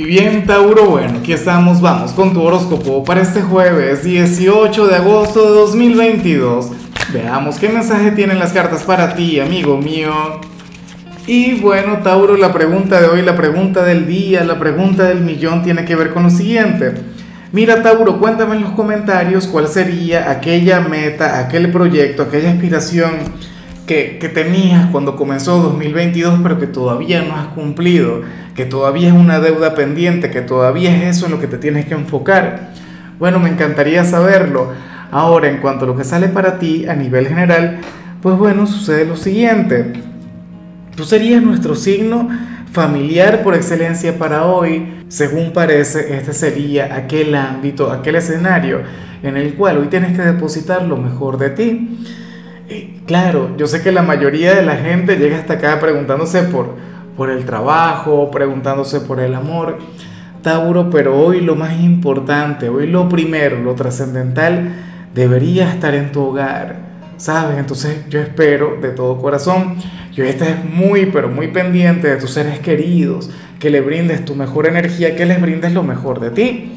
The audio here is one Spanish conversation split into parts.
Y bien, Tauro, bueno, aquí estamos, vamos con tu horóscopo para este jueves 18 de agosto de 2022. Veamos qué mensaje tienen las cartas para ti, amigo mío. Y bueno, Tauro, la pregunta de hoy, la pregunta del día, la pregunta del millón tiene que ver con lo siguiente. Mira, Tauro, cuéntame en los comentarios cuál sería aquella meta, aquel proyecto, aquella aspiración que, que, tenías cuando comenzó 2022, pero que todavía no has cumplido, que todavía es una deuda pendiente, que todavía es eso en lo que te tienes que enfocar. Bueno, me encantaría saberlo. Ahora, en cuanto a lo que sale para ti a nivel general, pues bueno, sucede lo siguiente. Tú serías nuestro signo familiar por excelencia para hoy. Según parece, este sería aquel ámbito, aquel escenario en el cual hoy tienes que depositar lo mejor de ti. Claro, yo sé que la mayoría de la gente llega hasta acá preguntándose por, por el trabajo, preguntándose por el amor, Tauro, pero hoy lo más importante, hoy lo primero, lo trascendental, debería estar en tu hogar, ¿sabes? Entonces yo espero de todo corazón que hoy estés muy, pero muy pendiente de tus seres queridos, que le brindes tu mejor energía, que les brindes lo mejor de ti.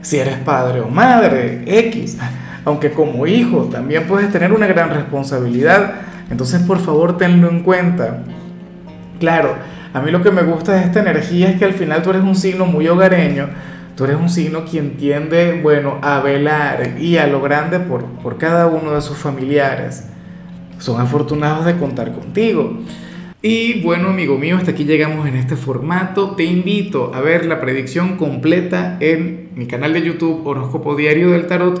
Si eres padre o madre, X aunque como hijo también puedes tener una gran responsabilidad. Entonces, por favor, tenlo en cuenta. Claro, a mí lo que me gusta de esta energía es que al final tú eres un signo muy hogareño, tú eres un signo quien tiende, bueno, a velar y a lo grande por, por cada uno de sus familiares. Son afortunados de contar contigo. Y bueno, amigo mío, hasta aquí llegamos en este formato. Te invito a ver la predicción completa en mi canal de YouTube Horóscopo Diario del Tarot